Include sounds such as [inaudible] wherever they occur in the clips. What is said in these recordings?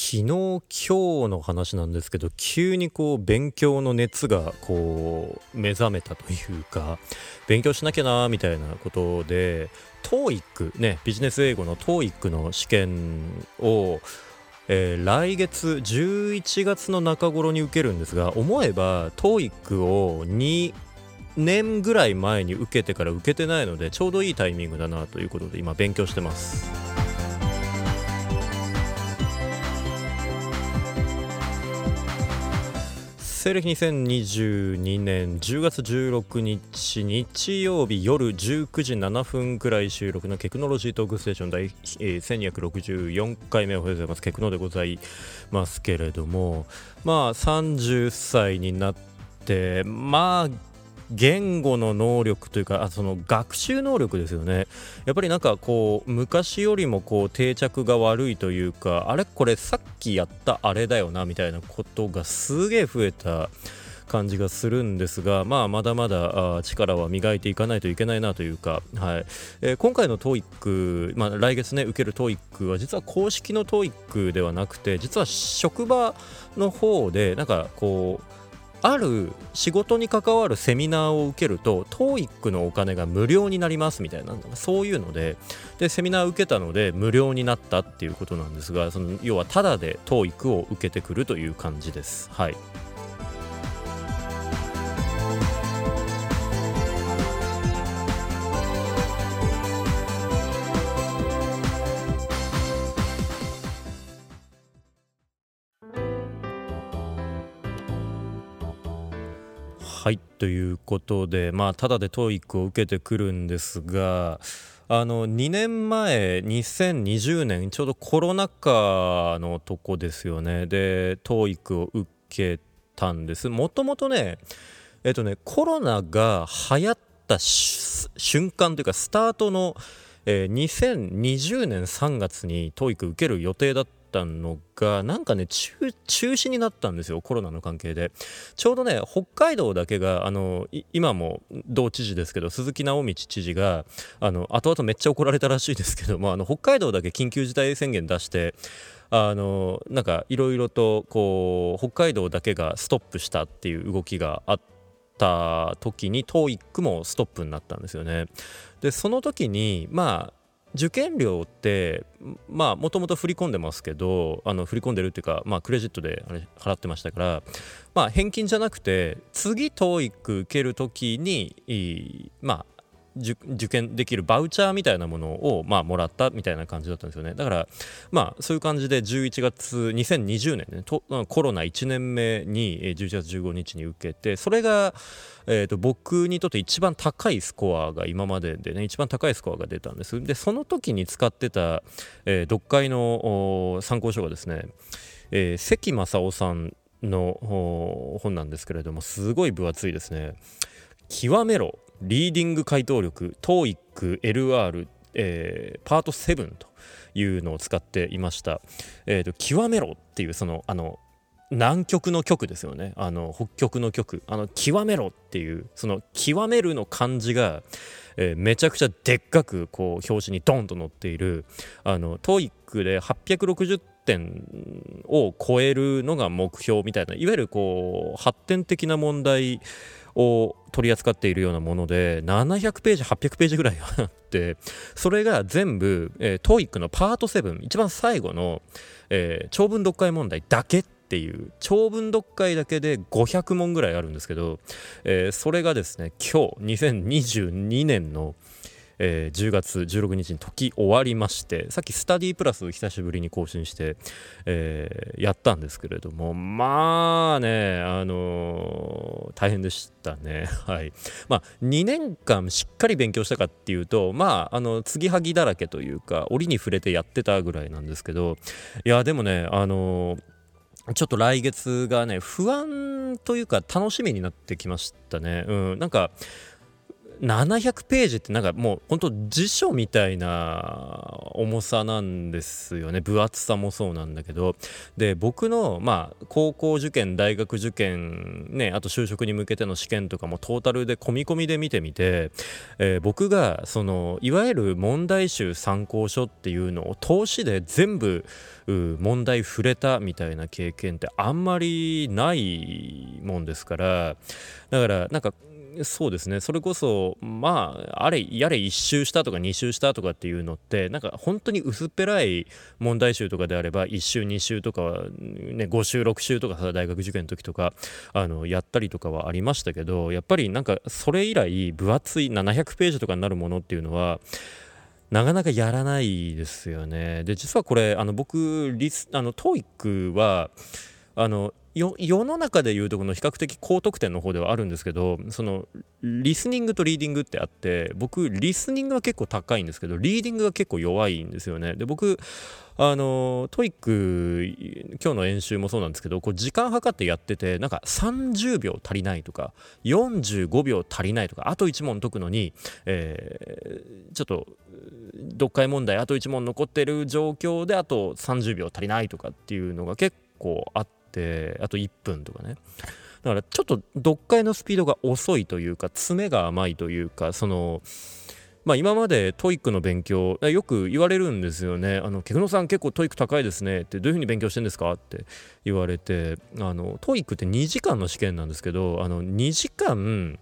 昨日今日の話なんですけど急にこう勉強の熱がこう目覚めたというか勉強しなきゃなみたいなことで TOEIC ねビジネス英語の TOEIC の試験をえー、来月11月の中頃に受けるんですが思えば TOEIC を2年ぐらい前に受けてから受けてないのでちょうどいいタイミングだなということで今勉強してます。西暦2022年10月16日日曜日夜19時7分くらい収録のテクノロジートークステーション第、えー、1264回目おはようございます。テクノでございますけれどもまあ30歳になってまあ言語の能力というかあその学習能力ですよね。やっぱりなんかこう昔よりもこう定着が悪いというかあれこれさっきやったあれだよなみたいなことがすげえ増えた感じがするんですが、まあ、まだまだ力は磨いていかないといけないなというか、はい。えー、今回の TOEIC、まあ、来月ね受ける TOEIC は実は公式の TOEIC ではなくて実は職場の方でなんかこうある仕事に関わるセミナーを受けると TOEIC のお金が無料になりますみたいなそういうのででセミナーを受けたので無料になったっていうことなんですがその要はタダで TOEIC を受けてくるという感じです。はいということでまあただで TOEIC を受けてくるんですがあの2年前2020年ちょうどコロナ禍のとこですよね。で TOEIC を受けたんです。もともとねえっとねコロナが流行った瞬間というかスタートの、えー、2020年3月に TOEIC 受ける予定だったったのがなんかね中止になったんですよコロナの関係でちょうどね北海道だけがあの今も同知事ですけど鈴木直道知事があの後々めっちゃ怒られたらしいですけどもあの北海道だけ緊急事態宣言出してあのなんかいろいろとこう北海道だけがストップしたっていう動きがあった時に TOEIC もストップになったんですよね。でその時にまあ受験料ってまあもともと振り込んでますけどあの振り込んでるっていうか、まあ、クレジットであれ払ってましたからまあ返金じゃなくて次 TOEIC 受ける時にまあ受験できるバウチャーみたいなものを、まあ、もらったみたいな感じだったんですよね。だからまあそういう感じで11月2020年ねとコロナ1年目に11月15日に受けてそれが、えーと、僕にとって一番高いスコアが今まででね一番高いスコアが出たんです。でその時に使ってた、えー、読解の参考書がですね、えー、関正夫さんの本なんですけれどもすごい分厚いですね。極めろ。リーディング回答力 TOEIC LR、えー、パート7というのを使っていました、えーと、極めろっていうそのあの南極の極ですよね。あの北極の極あの極めろっていうその極めるの漢字が、えー、めちゃくちゃでっかくこう表紙にドンと載っているあの TOEIC で860点を超えるのが目標みたいないわゆるこう発展的な問題を取り扱っているようなもので700ページ800ページぐらいあってそれが全部、えー、TOEIC のパート7一番最後の、えー、長文読解問題だけっていう長文読解だけで500問ぐらいあるんですけど、えー、それがですね今日2022年のえー、10月16日に時終わりましてさっきスタディプラス久しぶりに更新して、えー、やったんですけれどもまあねあのー、大変でしたね [laughs] はいまあ2年間しっかり勉強したかっていうとまああの継ぎはぎだらけというか折に触れてやってたぐらいなんですけどいやでもねあのーちょっと来月がね、不安というか楽しみになってきましたね。うん。なんか、700ページってなんかもう本当辞書みたいな重さなんですよね。分厚さもそうなんだけど。で僕のまあ高校受験大学受験ねあと就職に向けての試験とかもトータルで込み込みで見てみて、えー、僕がそのいわゆる問題集参考書っていうのを投資で全部問題触れたみたいな経験ってあんまりないもんですから。だからなんかそうですねそれこそまああれやれ1周したとか2周したとかっていうのってなんか本当に薄っぺらい問題集とかであれば1周2周とか、ね、5周6周とかさ大学受験の時とかあのやったりとかはありましたけどやっぱりなんかそれ以来分厚い700ページとかになるものっていうのはなかなかやらないですよね。で実はこれあの僕リスあの TOEIC はあの世の中でいうとこの比較的高得点の方ではあるんですけどそのリスニングとリーディングってあって僕リスニングは結構高いんですけどリーディングが結構弱いんですよね。で僕あの TOEIC 今日の演習もそうなんですけどこう時間計ってやっててなんか30秒足りないとか45秒足りないとかあと1問解くのに、えー、ちょっと読解問題あと1問残ってる状況であと30秒足りないとかっていうのが結構あってってあと1分とかねだからちょっと読解のスピードが遅いというか詰めが甘いというかそのまあ、今まで TOEIC の勉強よく言われるんですよね。あの、ケグノさん結構 TOEIC 高いですねってどういうふうに勉強してんですかって言われて、あの、 TOEIC って2時間の試験なんですけど、あの、2時間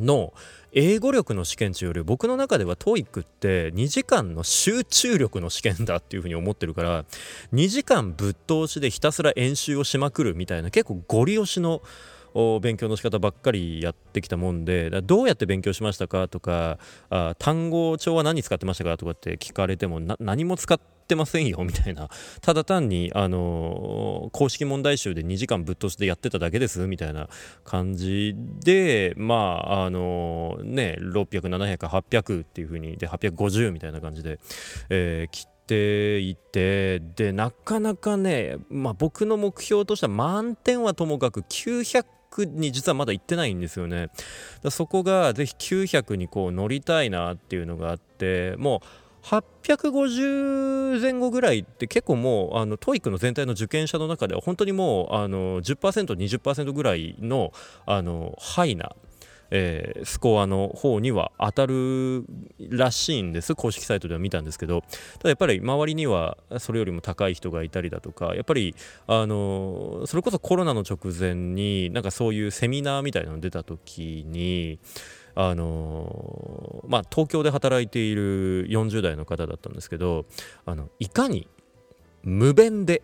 の英語力の試験値より僕の中では TOEIC って2時間の集中力の試験だっていうふうに思ってるから2時間ぶっ通しでひたすら演習をしまくるみたいな結構ゴリ押しの勉強の仕方ばっかりやってきたもんでどうやって勉強しましたかとかあ単語帳は何使ってましたかとかって聞かれても何も使ってませんよみたいな。ただ単に、あのー、公式問題集で2時間ぶっ通しでやってただけですみたいな感じでまああのー、ね600700800っていう風にで850みたいな感じで、えー、切っていてでなかなかね、まあ、僕の目標としては満点はともかく900に実はまだ行ってないんですよね。そこがぜひ900にこう乗りたいなっていうのがあってもう850前後ぐらいって結構もうあの TOEIC の全体の受験者の中では本当にもうあの 10%20% ぐらいのあのハイなえー、スコアの方には当たるらしいんです。公式サイトでは見たんですけど。ただやっぱり周りにはそれよりも高い人がいたりだとかやっぱりあのそれこそコロナの直前になんかそういうセミナーみたいなの出た時にあのまあ、東京で働いている40代の方だったんですけどあのいかに無弁で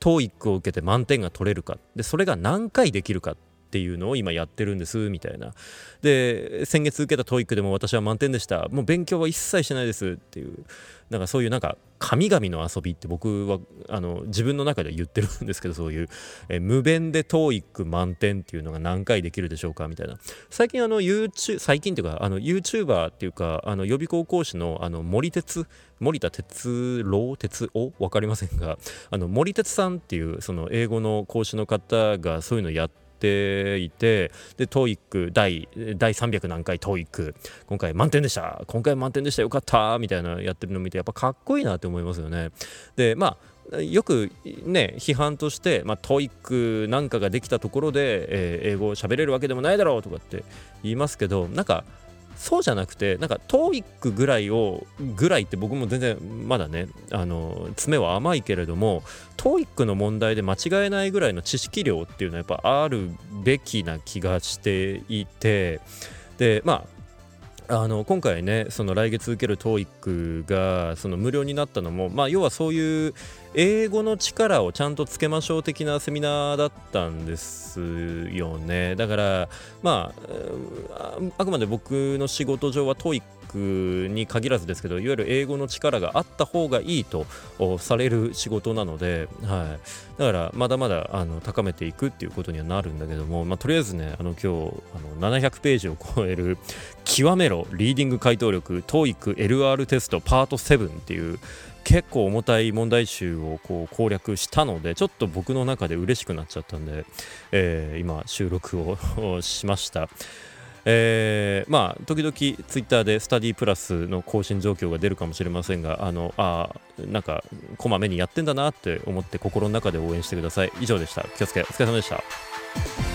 TOEIC を受けて満点が取れるか。でそれが何回できるか。ていうのを今やってるんですみたいな。で先月受けた TOEIC でも私は満点でした。もう勉強は一切しないですっていうなんかそういうなんか神々の遊びって僕はあの自分の中で言ってるんですけど [laughs] そういう、え無弁で TOEIC 満点っていうのが何回できるでしょうかみたいな。最近あの YouTube 最近っていうかあの YouTuber っていうかあの予備校講師のあの森哲森田哲郎？哲夫？分かりませんがあの森哲さんっていうその英語の講師の方がそういうのやってていてで TOEIC 第第300何回 TOEIC 今回満点でした。今回満点でした。よかった。みたいなやってるの見てやっぱかっこいいなって思いますよね。でまあよくね批判として、まあ、トイックなんかができたところで、えー、英語を喋れるわけでもないだろうとかって言いますけどなんかそうじゃなくてなんか TOEIC ぐらいをぐらいって僕も全然まだねあの爪は甘いけれども TOEIC の問題で間違えないぐらいの知識量っていうのはやっぱあるべきな気がしていてでまああの今回ねその来月受ける TOEIC がその無料になったのも、まあ、要はそういう英語の力をちゃんとつけましょう的なセミナーだったんですよね。だからまああくまで僕の仕事上は TOEIC に限らずですけどいわゆる英語の力があった方がいいとされる仕事なので、はい、だからまだまだあの高めていくっていうことにはなるんだけども、まあ、とりあえずねあの今日あの700ページを超える極めろリーディング回答力 TOEICLR テストパート7っていう結構重たい問題集をこう攻略したのでちょっと僕の中で嬉しくなっちゃったんで、えー、今収録を [laughs] しました。えー、まあ時々ツイッターでスタディプラスの更新状況が出るかもしれませんがあのあなんかこまめにやってんだなって思って心の中で応援してください。以上でした。気をつけお疲れ様でした。